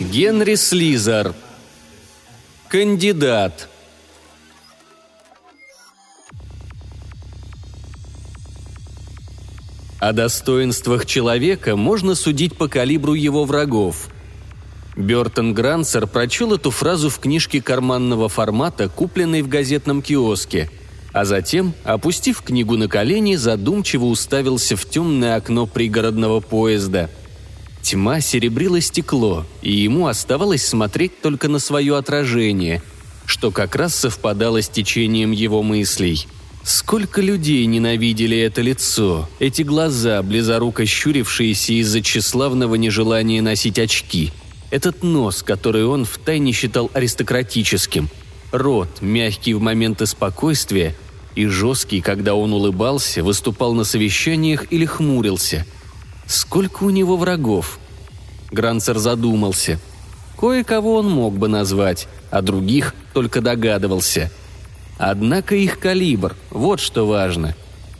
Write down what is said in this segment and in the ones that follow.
Генри Слизар. Кандидат. О достоинствах человека можно судить по калибру его врагов. Бертон Грансер прочел эту фразу в книжке карманного формата, купленной в газетном киоске, а затем, опустив книгу на колени, задумчиво уставился в темное окно пригородного поезда. Тьма серебрила стекло, и ему оставалось смотреть только на свое отражение, что как раз совпадало с течением его мыслей – Сколько людей ненавидели это лицо, эти глаза, близоруко щурившиеся из-за тщеславного нежелания носить очки, этот нос, который он втайне считал аристократическим, рот, мягкий в моменты спокойствия и жесткий, когда он улыбался, выступал на совещаниях или хмурился. Сколько у него врагов? Гранцер задумался. Кое-кого он мог бы назвать, а других только догадывался – Однако их калибр – вот что важно.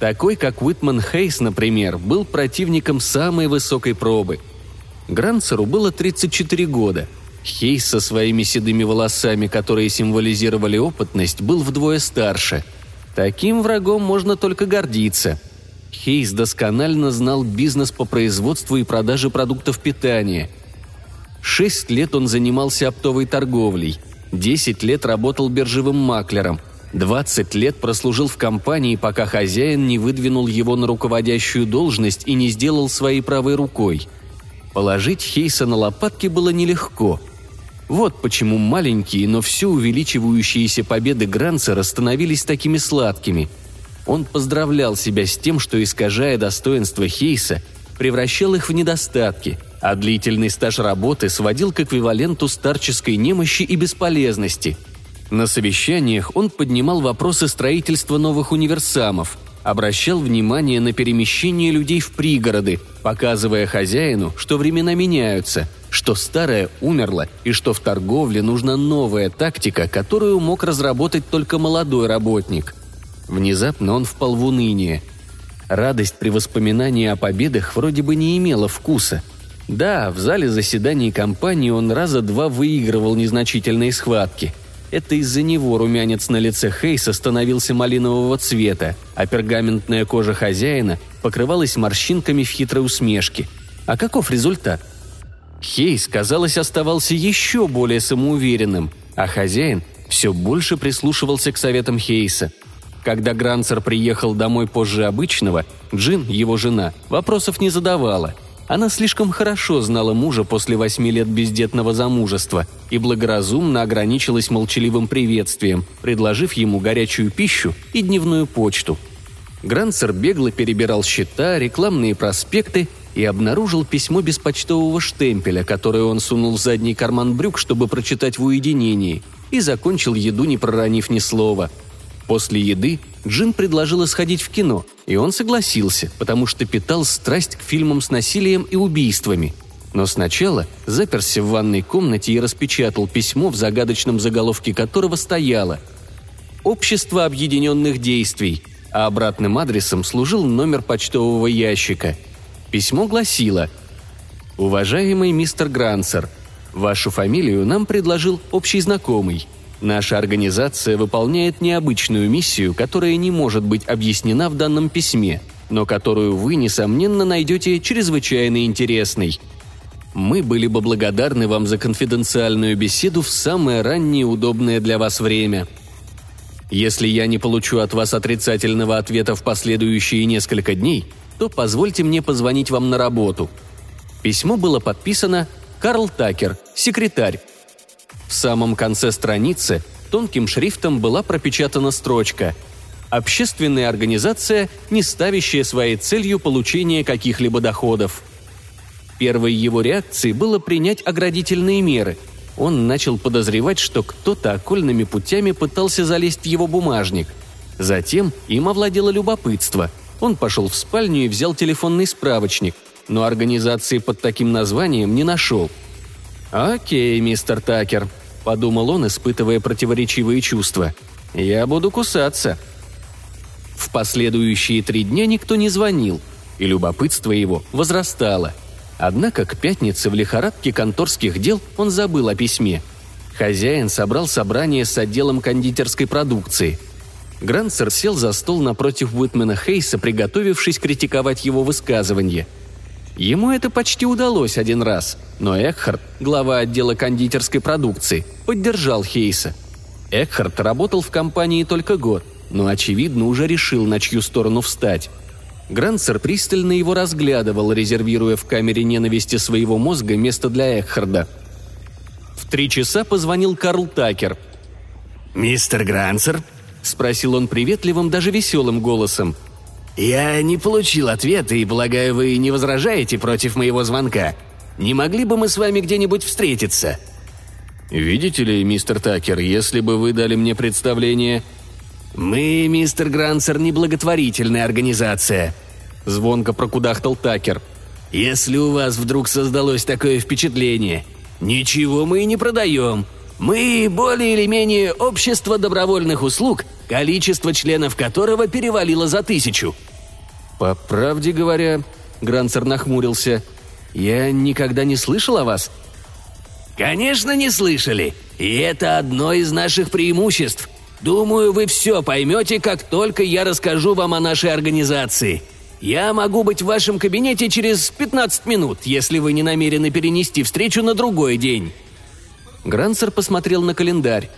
Такой, как Уитман Хейс, например, был противником самой высокой пробы. Гранцеру было 34 года. Хейс со своими седыми волосами, которые символизировали опытность, был вдвое старше. Таким врагом можно только гордиться. Хейс досконально знал бизнес по производству и продаже продуктов питания. Шесть лет он занимался оптовой торговлей, десять лет работал биржевым маклером – 20 лет прослужил в компании, пока хозяин не выдвинул его на руководящую должность и не сделал своей правой рукой. Положить Хейса на лопатки было нелегко. Вот почему маленькие, но все увеличивающиеся победы Гранцера становились такими сладкими. Он поздравлял себя с тем, что, искажая достоинство Хейса, превращал их в недостатки, а длительный стаж работы сводил к эквиваленту старческой немощи и бесполезности – на совещаниях он поднимал вопросы строительства новых универсамов, обращал внимание на перемещение людей в пригороды, показывая хозяину, что времена меняются, что старое умерло и что в торговле нужна новая тактика, которую мог разработать только молодой работник. Внезапно он впал в уныние. Радость при воспоминании о победах вроде бы не имела вкуса. Да, в зале заседаний компании он раза два выигрывал незначительные схватки – это из-за него румянец на лице Хейса становился малинового цвета, а пергаментная кожа хозяина покрывалась морщинками в хитрой усмешке. А каков результат? Хейс, казалось, оставался еще более самоуверенным, а хозяин все больше прислушивался к советам Хейса. Когда Гранцер приехал домой позже обычного, Джин, его жена, вопросов не задавала – она слишком хорошо знала мужа после восьми лет бездетного замужества и благоразумно ограничилась молчаливым приветствием, предложив ему горячую пищу и дневную почту. Гранцер бегло перебирал счета, рекламные проспекты и обнаружил письмо без почтового штемпеля, которое он сунул в задний карман брюк, чтобы прочитать в уединении, и закончил еду, не проронив ни слова – После еды Джин предложила сходить в кино, и он согласился, потому что питал страсть к фильмам с насилием и убийствами. Но сначала заперся в ванной комнате и распечатал письмо, в загадочном заголовке которого стояло «Общество объединенных действий», а обратным адресом служил номер почтового ящика. Письмо гласило «Уважаемый мистер Грансер, вашу фамилию нам предложил общий знакомый – Наша организация выполняет необычную миссию, которая не может быть объяснена в данном письме, но которую вы, несомненно, найдете чрезвычайно интересной. Мы были бы благодарны вам за конфиденциальную беседу в самое раннее удобное для вас время. Если я не получу от вас отрицательного ответа в последующие несколько дней, то позвольте мне позвонить вам на работу. Письмо было подписано Карл Такер, секретарь, в самом конце страницы тонким шрифтом была пропечатана строчка «Общественная организация, не ставящая своей целью получение каких-либо доходов». Первой его реакцией было принять оградительные меры. Он начал подозревать, что кто-то окольными путями пытался залезть в его бумажник. Затем им овладело любопытство. Он пошел в спальню и взял телефонный справочник, но организации под таким названием не нашел – «Окей, мистер Такер», — подумал он, испытывая противоречивые чувства. «Я буду кусаться». В последующие три дня никто не звонил. и любопытство его возрастало. Однако к пятнице в лихорадке конторских дел он забыл о письме. Хозяин собрал собрание с отделом кондитерской продукции. Грансер сел за стол напротив Уитмена Хейса, приготовившись критиковать его высказывание. Ему это почти удалось один раз, но Экхард, глава отдела кондитерской продукции, поддержал Хейса. Экхард работал в компании только год, но, очевидно, уже решил, на чью сторону встать. Грансер пристально его разглядывал, резервируя в камере ненависти своего мозга место для Экхарда. В три часа позвонил Карл Такер. «Мистер Грансер?» – спросил он приветливым, даже веселым голосом. «Я не получил ответа и, полагаю, вы не возражаете против моего звонка. Не могли бы мы с вами где-нибудь встретиться?» «Видите ли, мистер Такер, если бы вы дали мне представление...» «Мы, мистер Грансер, не благотворительная организация», — звонко прокудахтал Такер. «Если у вас вдруг создалось такое впечатление, ничего мы и не продаем. Мы более или менее общество добровольных услуг, количество членов которого перевалило за тысячу». «По правде говоря», — Грансер нахмурился, — «я никогда не слышал о вас». «Конечно, не слышали. И это одно из наших преимуществ. Думаю, вы все поймете, как только я расскажу вам о нашей организации. Я могу быть в вашем кабинете через 15 минут, если вы не намерены перенести встречу на другой день». Грансер посмотрел на календарь.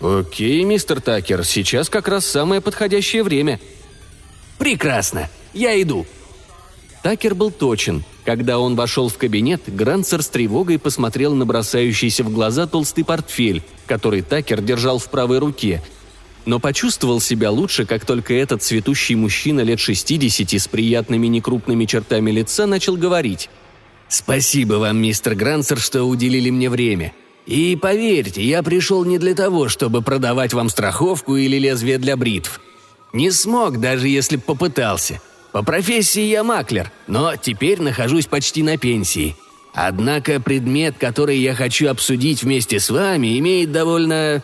«Окей, мистер Такер, сейчас как раз самое подходящее время». «Прекрасно. Я иду». Такер был точен. Когда он вошел в кабинет, Грансер с тревогой посмотрел на бросающийся в глаза толстый портфель, который Такер держал в правой руке. Но почувствовал себя лучше, как только этот цветущий мужчина лет 60 с приятными некрупными чертами лица начал говорить. «Спасибо вам, мистер Грансер, что уделили мне время. И поверьте, я пришел не для того, чтобы продавать вам страховку или лезвие для бритв. Не смог, даже если б попытался. По профессии я маклер, но теперь нахожусь почти на пенсии. Однако предмет, который я хочу обсудить вместе с вами, имеет довольно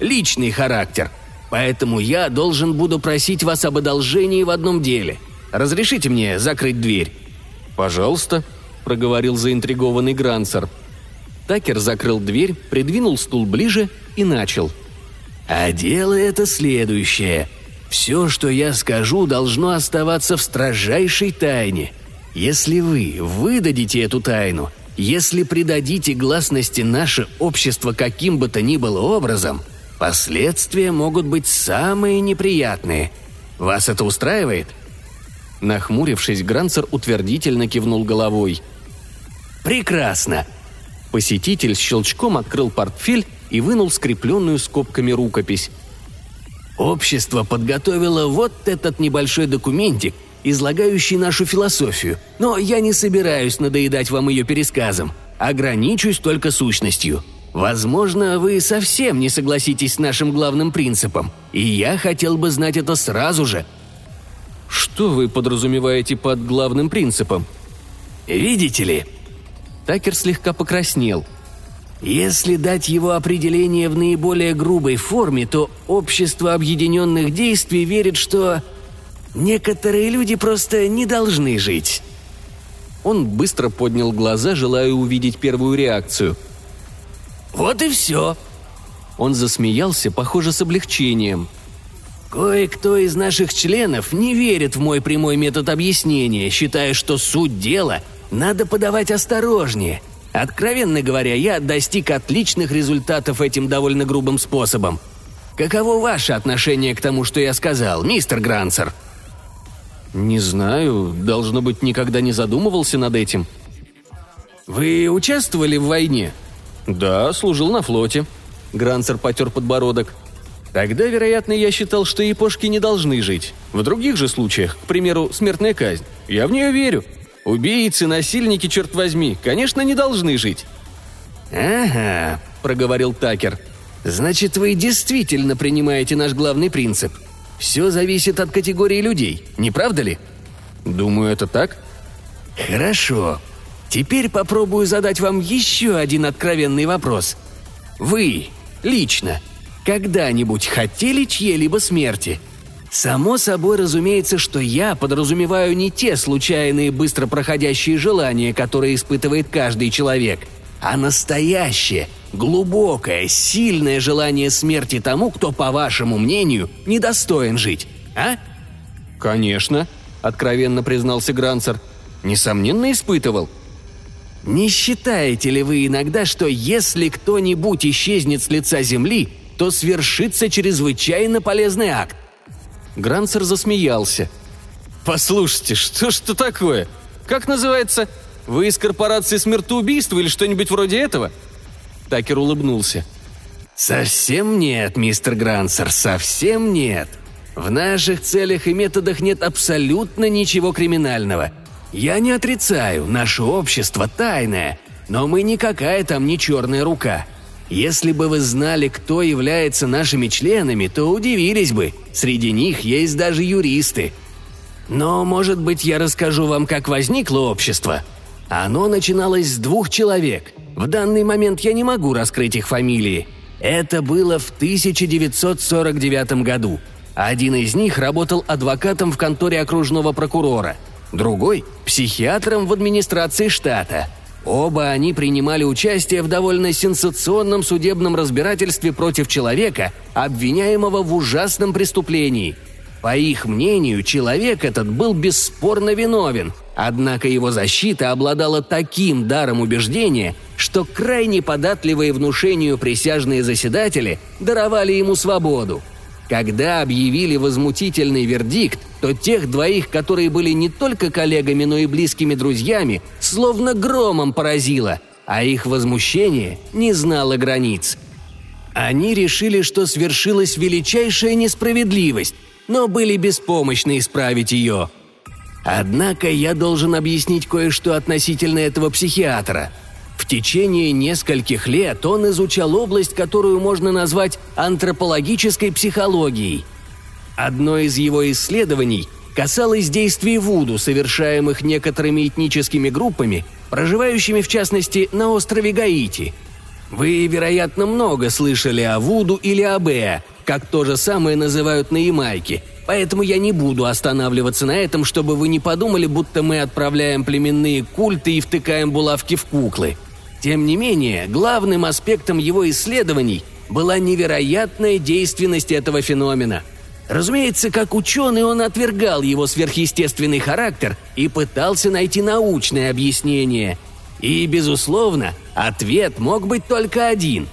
личный характер. Поэтому я должен буду просить вас об одолжении в одном деле. Разрешите мне закрыть дверь?» «Пожалуйста», — проговорил заинтригованный Грансер. Такер закрыл дверь, придвинул стул ближе и начал. «А дело это следующее. Все, что я скажу, должно оставаться в строжайшей тайне. Если вы выдадите эту тайну, если придадите гласности наше общество каким бы то ни было образом, последствия могут быть самые неприятные. Вас это устраивает?» Нахмурившись, Гранцер утвердительно кивнул головой. «Прекрасно!» Посетитель с щелчком открыл портфель и вынул скрепленную скобками рукопись. Общество подготовило вот этот небольшой документик, излагающий нашу философию, но я не собираюсь надоедать вам ее пересказом, ограничусь только сущностью. Возможно, вы совсем не согласитесь с нашим главным принципом, и я хотел бы знать это сразу же. Что вы подразумеваете под главным принципом? Видите ли? Такер слегка покраснел – если дать его определение в наиболее грубой форме, то общество объединенных действий верит, что некоторые люди просто не должны жить. Он быстро поднял глаза, желая увидеть первую реакцию. «Вот и все!» Он засмеялся, похоже, с облегчением. «Кое-кто из наших членов не верит в мой прямой метод объяснения, считая, что суть дела надо подавать осторожнее – Откровенно говоря, я достиг отличных результатов этим довольно грубым способом. Каково ваше отношение к тому, что я сказал, мистер Грансер?» «Не знаю. Должно быть, никогда не задумывался над этим». «Вы участвовали в войне?» «Да, служил на флоте». Грансер потер подбородок. Тогда, вероятно, я считал, что япошки не должны жить. В других же случаях, к примеру, смертная казнь, я в нее верю. Убийцы, насильники, черт возьми, конечно, не должны жить». «Ага», — проговорил Такер. «Значит, вы действительно принимаете наш главный принцип. Все зависит от категории людей, не правда ли?» «Думаю, это так». «Хорошо. Теперь попробую задать вам еще один откровенный вопрос. Вы, лично, когда-нибудь хотели чьей-либо смерти?» Само собой разумеется, что я подразумеваю не те случайные быстро проходящие желания, которые испытывает каждый человек, а настоящее, глубокое, сильное желание смерти тому, кто, по вашему мнению, недостоин жить, а? «Конечно», — откровенно признался Гранцер. «Несомненно, испытывал». Не считаете ли вы иногда, что если кто-нибудь исчезнет с лица Земли, то свершится чрезвычайно полезный акт? Гранцер засмеялся. «Послушайте, что ж это такое? Как называется? Вы из корпорации смертоубийства или что-нибудь вроде этого?» Такер улыбнулся. «Совсем нет, мистер Грансер, совсем нет. В наших целях и методах нет абсолютно ничего криминального. Я не отрицаю, наше общество тайное, но мы никакая там не черная рука. Если бы вы знали, кто является нашими членами, то удивились бы. Среди них есть даже юристы. Но, может быть, я расскажу вам, как возникло общество. Оно начиналось с двух человек. В данный момент я не могу раскрыть их фамилии. Это было в 1949 году. Один из них работал адвокатом в конторе окружного прокурора, другой – психиатром в администрации штата – Оба они принимали участие в довольно сенсационном судебном разбирательстве против человека, обвиняемого в ужасном преступлении. По их мнению, человек этот был бесспорно виновен, однако его защита обладала таким даром убеждения, что крайне податливые внушению присяжные заседатели даровали ему свободу – когда объявили возмутительный вердикт, то тех двоих, которые были не только коллегами, но и близкими друзьями, словно громом поразило, а их возмущение не знало границ. Они решили, что свершилась величайшая несправедливость, но были беспомощны исправить ее. Однако я должен объяснить кое-что относительно этого психиатра – в течение нескольких лет он изучал область, которую можно назвать антропологической психологией. Одно из его исследований касалось действий Вуду, совершаемых некоторыми этническими группами, проживающими в частности на острове Гаити. Вы, вероятно, много слышали о Вуду или о Беа, как то же самое называют на Ямайке, поэтому я не буду останавливаться на этом, чтобы вы не подумали, будто мы отправляем племенные культы и втыкаем булавки в куклы – тем не менее, главным аспектом его исследований была невероятная действенность этого феномена. Разумеется, как ученый он отвергал его сверхъестественный характер и пытался найти научное объяснение. И, безусловно, ответ мог быть только один.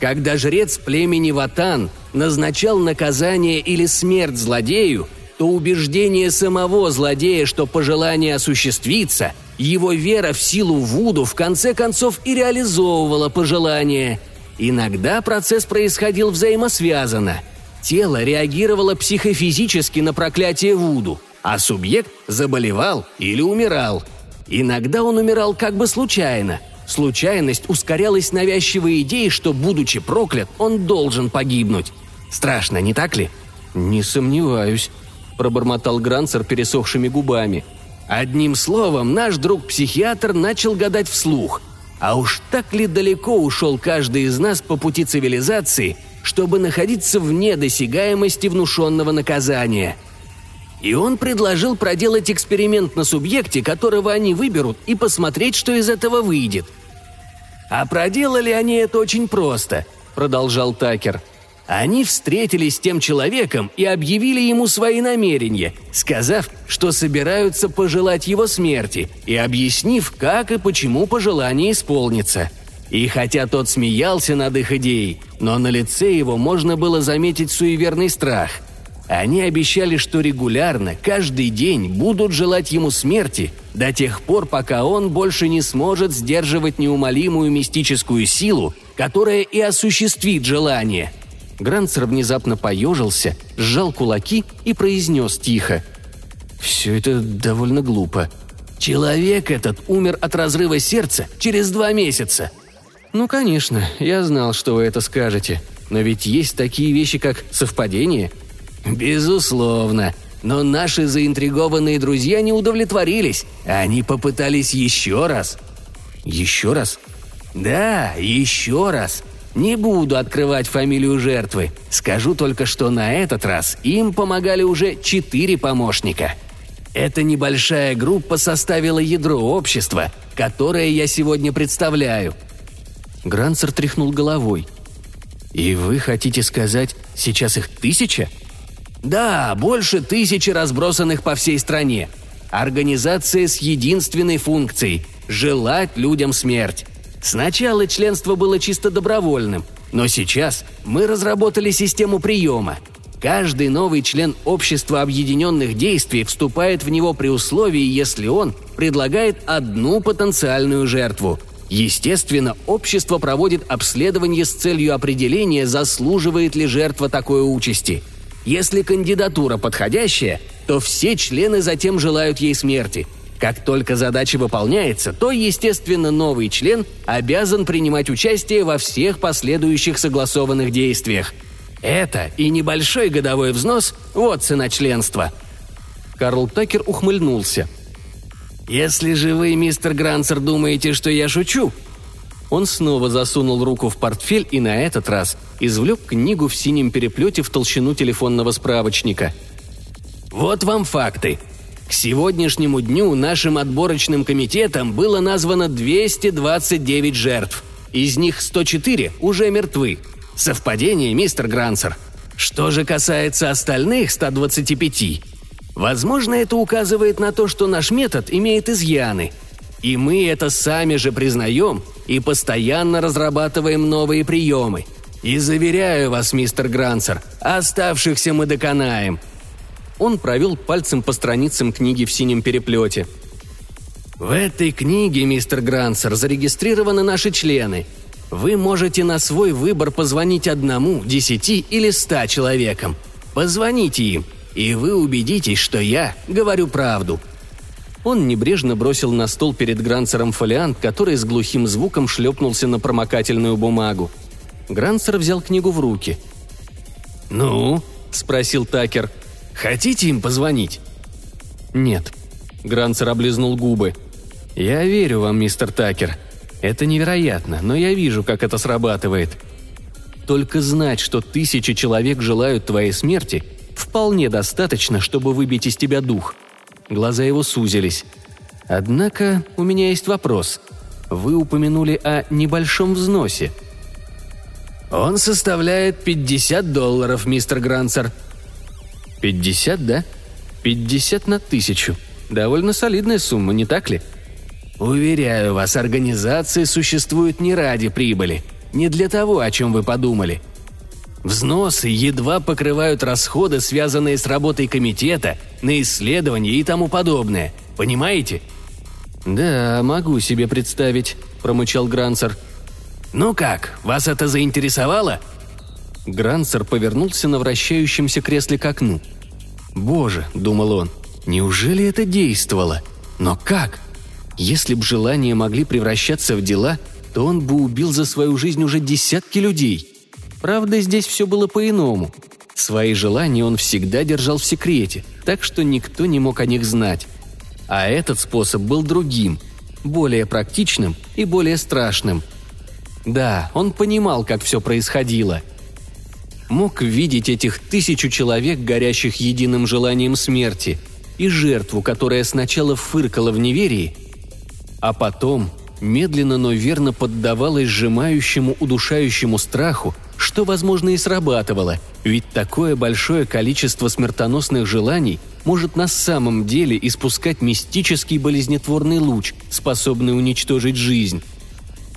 Когда жрец племени Ватан назначал наказание или смерть злодею, то убеждение самого злодея, что пожелание осуществится – его вера в силу Вуду в конце концов и реализовывала пожелание. Иногда процесс происходил взаимосвязанно. Тело реагировало психофизически на проклятие Вуду, а субъект заболевал или умирал. Иногда он умирал как бы случайно. Случайность ускорялась навязчивой идеей, что, будучи проклят, он должен погибнуть. Страшно, не так ли? «Не сомневаюсь», – пробормотал Грансер пересохшими губами – Одним словом, наш друг-психиатр начал гадать вслух. А уж так ли далеко ушел каждый из нас по пути цивилизации, чтобы находиться вне досягаемости внушенного наказания? И он предложил проделать эксперимент на субъекте, которого они выберут, и посмотреть, что из этого выйдет. «А проделали они это очень просто», — продолжал Такер — они встретились с тем человеком и объявили ему свои намерения, сказав, что собираются пожелать его смерти, и объяснив, как и почему пожелание исполнится. И хотя тот смеялся над их идеей, но на лице его можно было заметить суеверный страх. Они обещали, что регулярно, каждый день будут желать ему смерти до тех пор, пока он больше не сможет сдерживать неумолимую мистическую силу, которая и осуществит желание – Гранцер внезапно поежился, сжал кулаки и произнес тихо. «Все это довольно глупо. Человек этот умер от разрыва сердца через два месяца». «Ну, конечно, я знал, что вы это скажете. Но ведь есть такие вещи, как совпадение». «Безусловно. Но наши заинтригованные друзья не удовлетворились. Они попытались еще раз». «Еще раз?» «Да, еще раз. Не буду открывать фамилию жертвы. Скажу только, что на этот раз им помогали уже четыре помощника. Эта небольшая группа составила ядро общества, которое я сегодня представляю». Грансер тряхнул головой. «И вы хотите сказать, сейчас их тысяча?» «Да, больше тысячи разбросанных по всей стране. Организация с единственной функцией – желать людям смерть. Сначала членство было чисто добровольным, но сейчас мы разработали систему приема. Каждый новый член общества объединенных действий вступает в него при условии, если он предлагает одну потенциальную жертву. Естественно, общество проводит обследование с целью определения, заслуживает ли жертва такой участи. Если кандидатура подходящая, то все члены затем желают ей смерти – как только задача выполняется, то, естественно, новый член обязан принимать участие во всех последующих согласованных действиях. Это и небольшой годовой взнос – вот цена членства. Карл Такер ухмыльнулся. «Если же вы, мистер Грансер, думаете, что я шучу?» Он снова засунул руку в портфель и на этот раз извлек книгу в синем переплете в толщину телефонного справочника. «Вот вам факты», к сегодняшнему дню нашим отборочным комитетом было названо 229 жертв. Из них 104 уже мертвы. Совпадение, мистер Грансер. Что же касается остальных 125, возможно, это указывает на то, что наш метод имеет изъяны. И мы это сами же признаем и постоянно разрабатываем новые приемы. И заверяю вас, мистер Грансер, оставшихся мы доконаем – он провел пальцем по страницам книги в синем переплете. «В этой книге, мистер Грансер, зарегистрированы наши члены. Вы можете на свой выбор позвонить одному, десяти или ста человекам. Позвоните им, и вы убедитесь, что я говорю правду». Он небрежно бросил на стол перед Грансером фолиант, который с глухим звуком шлепнулся на промокательную бумагу. Грансер взял книгу в руки. «Ну?» – спросил Такер – Хотите им позвонить?» «Нет». Гранцер облизнул губы. «Я верю вам, мистер Такер. Это невероятно, но я вижу, как это срабатывает. Только знать, что тысячи человек желают твоей смерти, вполне достаточно, чтобы выбить из тебя дух». Глаза его сузились. «Однако у меня есть вопрос. Вы упомянули о небольшом взносе». «Он составляет 50 долларов, мистер Гранцер», «Пятьдесят, да? Пятьдесят на тысячу. Довольно солидная сумма, не так ли?» «Уверяю вас, организации существуют не ради прибыли, не для того, о чем вы подумали. Взносы едва покрывают расходы, связанные с работой комитета, на исследования и тому подобное. Понимаете?» «Да, могу себе представить», – промычал Грансер. «Ну как, вас это заинтересовало?» Грансер повернулся на вращающемся кресле к окну – «Боже», — думал он, — «неужели это действовало? Но как? Если б желания могли превращаться в дела, то он бы убил за свою жизнь уже десятки людей. Правда, здесь все было по-иному. Свои желания он всегда держал в секрете, так что никто не мог о них знать. А этот способ был другим, более практичным и более страшным. Да, он понимал, как все происходило — мог видеть этих тысячу человек, горящих единым желанием смерти, и жертву, которая сначала фыркала в неверии, а потом медленно, но верно поддавалась сжимающему, удушающему страху, что, возможно, и срабатывало, ведь такое большое количество смертоносных желаний может на самом деле испускать мистический болезнетворный луч, способный уничтожить жизнь.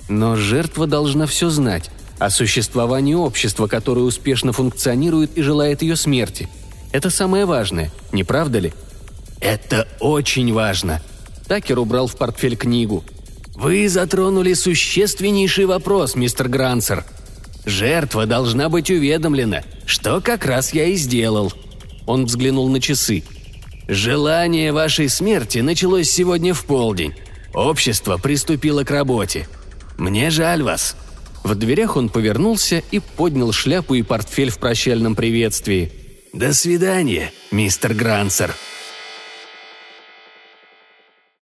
Но жертва должна все знать, о существовании общества, которое успешно функционирует и желает ее смерти. Это самое важное, не правда ли? Это очень важно. Такер убрал в портфель книгу. Вы затронули существеннейший вопрос, мистер Грансер. Жертва должна быть уведомлена, что как раз я и сделал. Он взглянул на часы. Желание вашей смерти началось сегодня в полдень. Общество приступило к работе. Мне жаль вас. В дверях он повернулся и поднял шляпу и портфель в прощальном приветствии. «До свидания, мистер Грансер»,